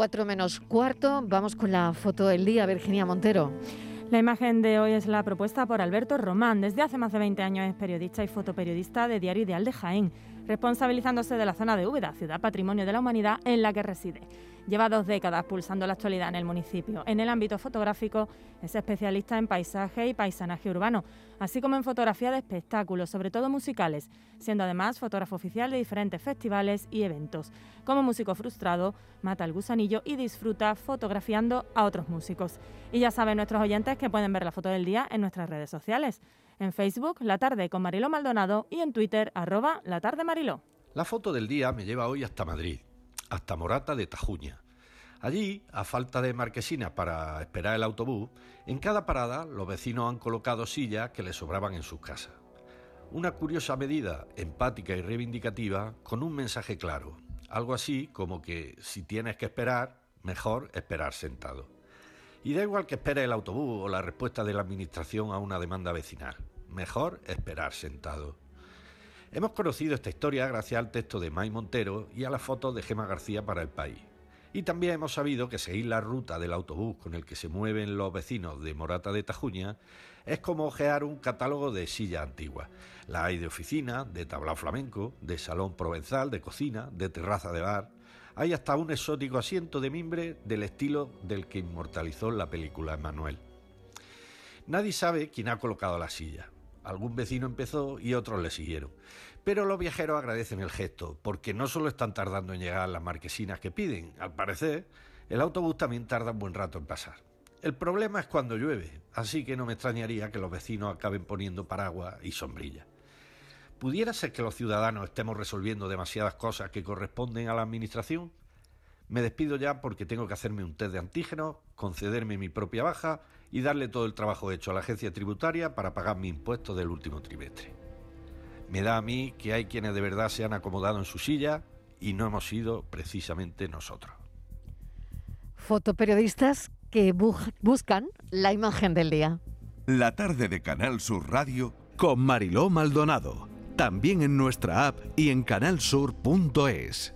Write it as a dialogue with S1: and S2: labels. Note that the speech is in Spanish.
S1: 4 menos cuarto. Vamos con la foto del día, Virginia Montero.
S2: La imagen de hoy es la propuesta por Alberto Román. Desde hace más de 20 años es periodista y fotoperiodista de Diario Ideal de Jaén, responsabilizándose de la zona de Úbeda, ciudad patrimonio de la humanidad en la que reside. Lleva dos décadas pulsando la actualidad en el municipio. En el ámbito fotográfico es especialista en paisaje y paisanaje urbano, así como en fotografía de espectáculos, sobre todo musicales, siendo además fotógrafo oficial de diferentes festivales y eventos. Como músico frustrado, mata el gusanillo y disfruta fotografiando a otros músicos. Y ya saben nuestros oyentes que pueden ver la foto del día en nuestras redes sociales. En Facebook, La Tarde con Mariló Maldonado y en Twitter, arroba La Tarde Mariló.
S3: La foto del día me lleva hoy hasta Madrid hasta Morata de Tajuña. Allí, a falta de marquesinas para esperar el autobús, en cada parada los vecinos han colocado sillas que les sobraban en sus casas. Una curiosa medida, empática y reivindicativa, con un mensaje claro, algo así como que si tienes que esperar, mejor esperar sentado. Y da igual que espere el autobús o la respuesta de la Administración a una demanda vecinal, mejor esperar sentado. Hemos conocido esta historia gracias al texto de May Montero y a las fotos de Gema García para el país. Y también hemos sabido que seguir la ruta del autobús con el que se mueven los vecinos de Morata de Tajuña es como ojear un catálogo de sillas antiguas. La hay de oficina, de tablao flamenco, de salón provenzal, de cocina, de terraza de bar. Hay hasta un exótico asiento de mimbre del estilo del que inmortalizó la película Emanuel. Nadie sabe quién ha colocado la silla. Algún vecino empezó y otros le siguieron. Pero los viajeros agradecen el gesto, porque no solo están tardando en llegar las marquesinas que piden, al parecer, el autobús también tarda un buen rato en pasar. El problema es cuando llueve, así que no me extrañaría que los vecinos acaben poniendo paraguas y sombrillas. ¿Pudiera ser que los ciudadanos estemos resolviendo demasiadas cosas que corresponden a la Administración? Me despido ya porque tengo que hacerme un test de antígenos, concederme mi propia baja y darle todo el trabajo hecho a la agencia tributaria para pagar mi impuesto del último trimestre. Me da a mí que hay quienes de verdad se han acomodado en su silla y no hemos sido precisamente nosotros.
S1: Fotoperiodistas que buscan la imagen del día.
S4: La tarde de Canal Sur Radio con Mariló Maldonado. También en nuestra app y en canalsur.es.